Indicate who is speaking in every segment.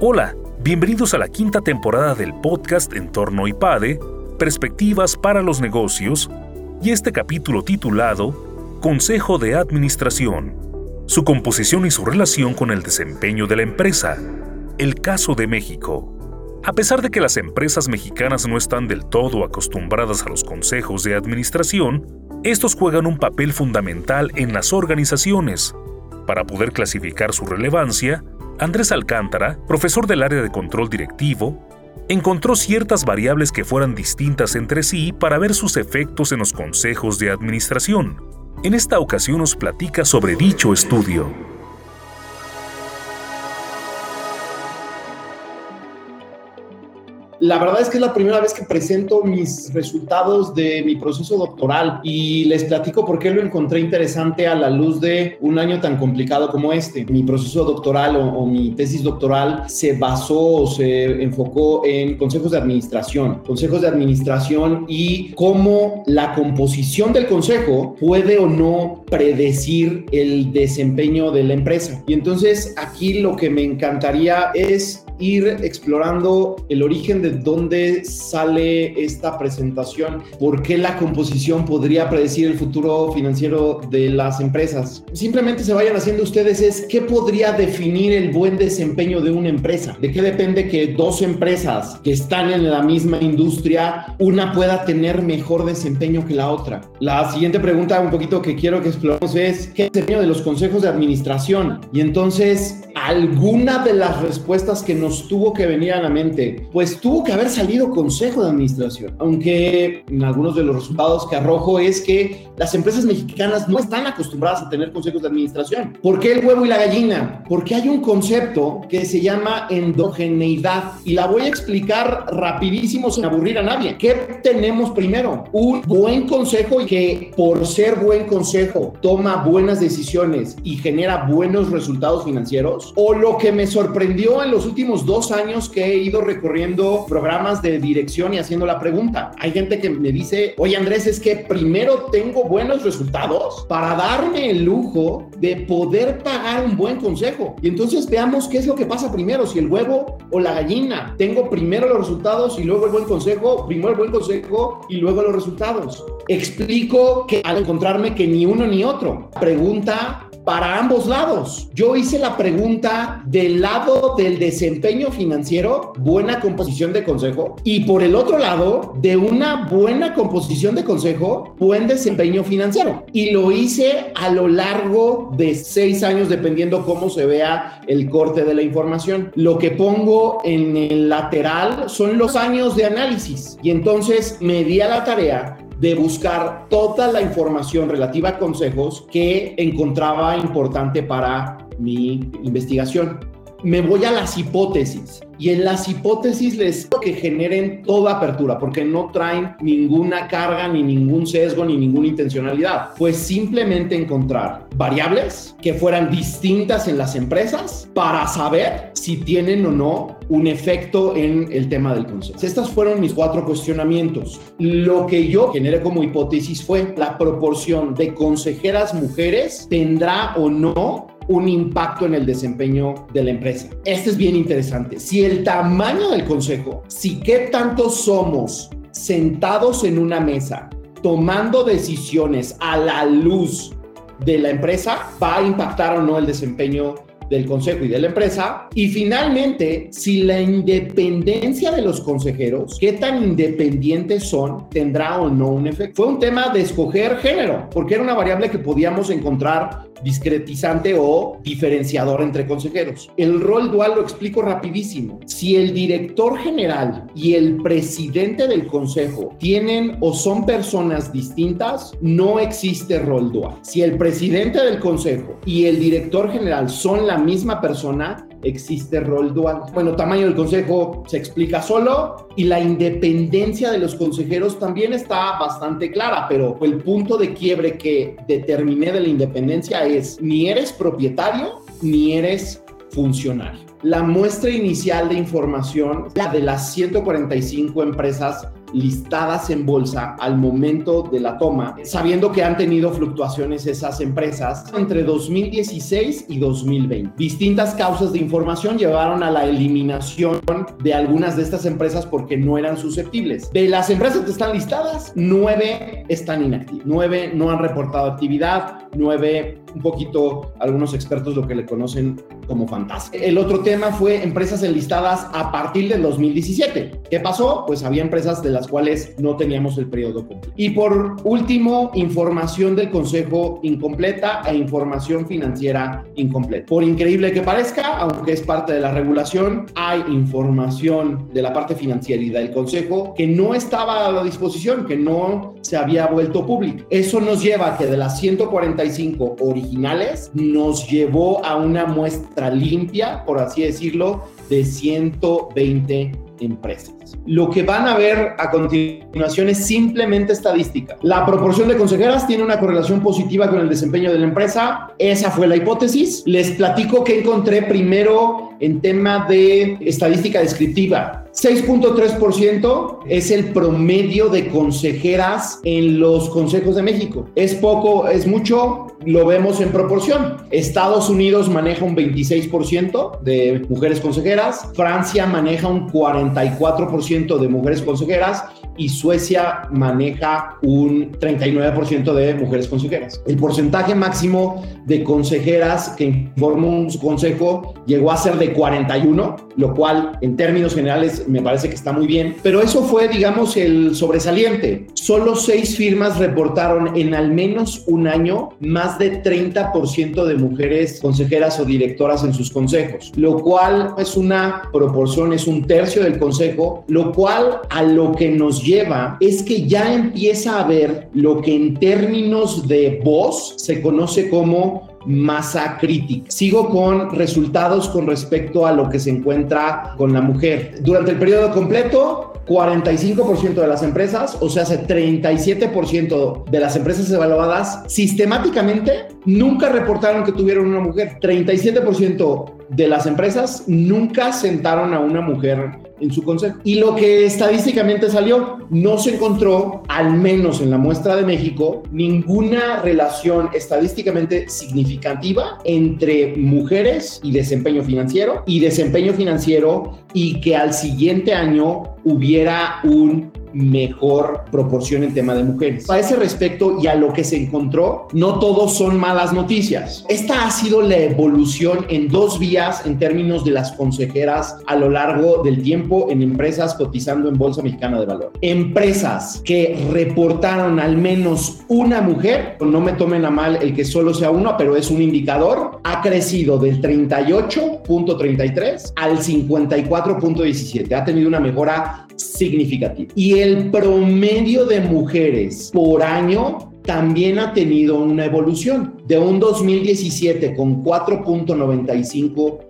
Speaker 1: Hola, bienvenidos a la quinta temporada del podcast Entorno IPADE, Perspectivas para los Negocios, y este capítulo titulado Consejo de Administración, su composición y su relación con el desempeño de la empresa, el caso de México. A pesar de que las empresas mexicanas no están del todo acostumbradas a los consejos de administración, estos juegan un papel fundamental en las organizaciones. Para poder clasificar su relevancia, Andrés Alcántara, profesor del área de control directivo, encontró ciertas variables que fueran distintas entre sí para ver sus efectos en los consejos de administración. En esta ocasión nos platica sobre dicho estudio.
Speaker 2: La verdad es que es la primera vez que presento mis resultados de mi proceso doctoral y les platico por qué lo encontré interesante a la luz de un año tan complicado como este. Mi proceso doctoral o, mi tesis doctoral se basó o se enfocó en consejos de administración, consejos de administración y cómo la composición del consejo puede o no predecir el desempeño de la empresa. Y entonces aquí lo que me encantaría es ir explorando el origen de dónde sale esta presentación, por qué la composición podría predecir el futuro financiero de las empresas. Simplemente se vayan haciendo ustedes es qué podría definir el buen desempeño de una empresa. ¿De qué depende que dos empresas que están en la misma industria, una pueda tener mejor desempeño que la otra? La siguiente pregunta un poquito que quiero que exploremos es qué desempeño de los consejos de administración. Y entonces, alguna de las respuestas que nos tuvo que venir a la mente, pues tuvo que haber salido consejo de administración, aunque en algunos de los resultados que arrojo es que las empresas mexicanas no están acostumbradas a tener consejos de administración. ¿Por qué el huevo y la gallina? Porque hay un concepto que se llama endogeneidad y la voy a explicar rapidísimo sin aburrir a nadie. ¿Qué tenemos primero? Un buen consejo que por ser buen consejo toma buenas decisiones y genera buenos resultados financieros o lo que me sorprendió en los últimos dos años que he ido recorriendo programas de dirección y haciendo la pregunta. Hay gente que me dice, oye Andrés, es que primero tengo buenos resultados para darme el lujo de poder pagar un buen consejo. Y entonces veamos qué es lo que pasa primero, si el huevo o la gallina. Tengo primero los resultados y luego el buen consejo, primero el buen consejo y luego los resultados. Explico que al encontrarme que ni uno ni otro. Pregunta para ambos lados. Yo hice la pregunta del lado del desempeño financiero, buena composición de consejo, y por el otro lado, de una buena composición de consejo, buen desempeño financiero. Y lo hice a lo largo de seis años, dependiendo cómo se vea el corte de la información. Lo que pongo en el lateral son los años de análisis. Y entonces me di a la tarea de buscar toda la información relativa a consejos que encontraba importante para mi investigación. Me voy a las hipótesis y en las hipótesis les que generen toda apertura, porque no traen ninguna carga, ni ningún sesgo, ni ninguna intencionalidad. Pues simplemente encontrar variables que fueran distintas en las empresas para saber si tienen o no un efecto en el tema del concepto. Estos fueron mis cuatro cuestionamientos. Lo que yo generé como hipótesis fue la proporción de consejeras mujeres tendrá o no un impacto en el desempeño de la empresa. Este es bien interesante. Si el tamaño del consejo, si qué tanto somos sentados en una mesa tomando decisiones a la luz de la empresa, va a impactar o no el desempeño del consejo y de la empresa. Y finalmente, si la independencia de los consejeros, qué tan independientes son, tendrá o no un efecto. Fue un tema de escoger género, porque era una variable que podíamos encontrar discretizante o diferenciador entre consejeros. El rol dual lo explico rapidísimo. Si el director general y el presidente del consejo tienen o son personas distintas, no existe rol dual. Si el presidente del consejo y el director general son la misma persona, existe rol dual. Bueno, tamaño del consejo se explica solo y la independencia de los consejeros también está bastante clara, pero el punto de quiebre que determiné de la independencia es ni eres propietario ni eres funcionario. La muestra inicial de información, la de las 145 empresas listadas en bolsa al momento de la toma, sabiendo que han tenido fluctuaciones esas empresas entre 2016 y 2020. Distintas causas de información llevaron a la eliminación de algunas de estas empresas porque no eran susceptibles. De las empresas que están listadas, nueve están inactivas, nueve no han reportado actividad, nueve un poquito algunos expertos lo que le conocen como fantasma. El otro tema fue empresas enlistadas a partir del 2017. ¿Qué pasó? Pues había empresas de las cuales no teníamos el periodo completo. Y por último, información del Consejo incompleta e información financiera incompleta. Por increíble que parezca, aunque es parte de la regulación, hay información de la parte financiera y del Consejo que no estaba a la disposición, que no se había vuelto público. Eso nos lleva a que de las 145 originales nos llevó a una muestra limpia, por así decirlo, de 120 empresas. Lo que van a ver a continuación es simplemente estadística. La proporción de consejeras tiene una correlación positiva con el desempeño de la empresa. Esa fue la hipótesis. Les platico que encontré primero en tema de estadística descriptiva. 6.3% es el promedio de consejeras en los consejos de México. Es poco, es mucho, lo vemos en proporción. Estados Unidos maneja un 26% de mujeres consejeras, Francia maneja un 44% de mujeres consejeras y Suecia maneja un 39% de mujeres consejeras. El porcentaje máximo de consejeras que informó un consejo llegó a ser de 41, lo cual en términos generales me parece que está muy bien, pero eso fue, digamos, el sobresaliente. Solo seis firmas reportaron en al menos un año más de 30% de mujeres consejeras o directoras en sus consejos, lo cual es una proporción, es un tercio del consejo, lo cual a lo que nos lleva es que ya empieza a haber lo que en términos de voz se conoce como masa crítica. Sigo con resultados con respecto a lo que se encuentra con la mujer. Durante el periodo completo, 45% de las empresas, o sea, hace 37% de las empresas evaluadas, sistemáticamente nunca reportaron que tuvieron una mujer. 37% de las empresas nunca sentaron a una mujer en su consejo. Y lo que estadísticamente salió, no se encontró, al menos en la muestra de México, ninguna relación estadísticamente significativa entre mujeres y desempeño financiero y desempeño financiero y que al siguiente año hubiera un mejor proporción en tema de mujeres. A ese respecto y a lo que se encontró, no todos son malas noticias. Esta ha sido la evolución en dos vías en términos de las consejeras a lo largo del tiempo en empresas cotizando en Bolsa Mexicana de Valor. Empresas que reportaron al menos una mujer, no me tomen a mal el que solo sea uno, pero es un indicador, ha crecido del 38.33 al 54.17. Ha tenido una mejora significativa. Y el promedio de mujeres por año también ha tenido una evolución. De un 2017 con 4.95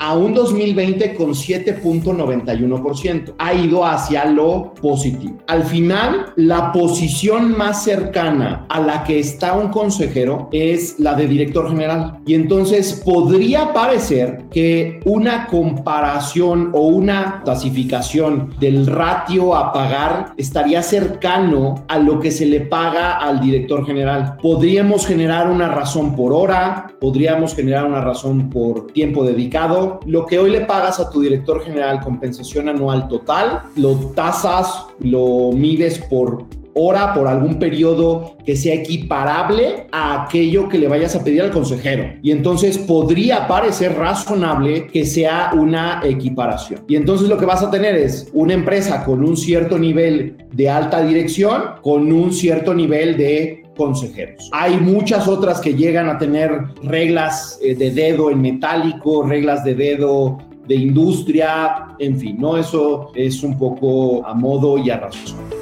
Speaker 2: a un 2020 con 7.91%. Ha ido hacia lo positivo. Al final, la posición más cercana a la que está un consejero es la de director general. Y entonces podría parecer que una comparación o una clasificación del ratio a pagar estaría cercano a lo que se le paga al director general. Podríamos generar una razón por hora, podríamos generar una razón por tiempo tiempo dedicado. Lo que hoy le pagas a tu director general, compensación anual total, lo tasas, lo mides por hora, por algún periodo que sea equiparable a aquello que le vayas a pedir al consejero. Y entonces podría parecer razonable que sea una equiparación. Y entonces lo que vas a tener es una empresa con un cierto nivel de alta dirección, con un cierto nivel de consejeros. Hay muchas otras que llegan a tener reglas eh, de dedo en metálico, reglas de dedo de industria, en fin, ¿no? Eso es un poco a modo y a razón.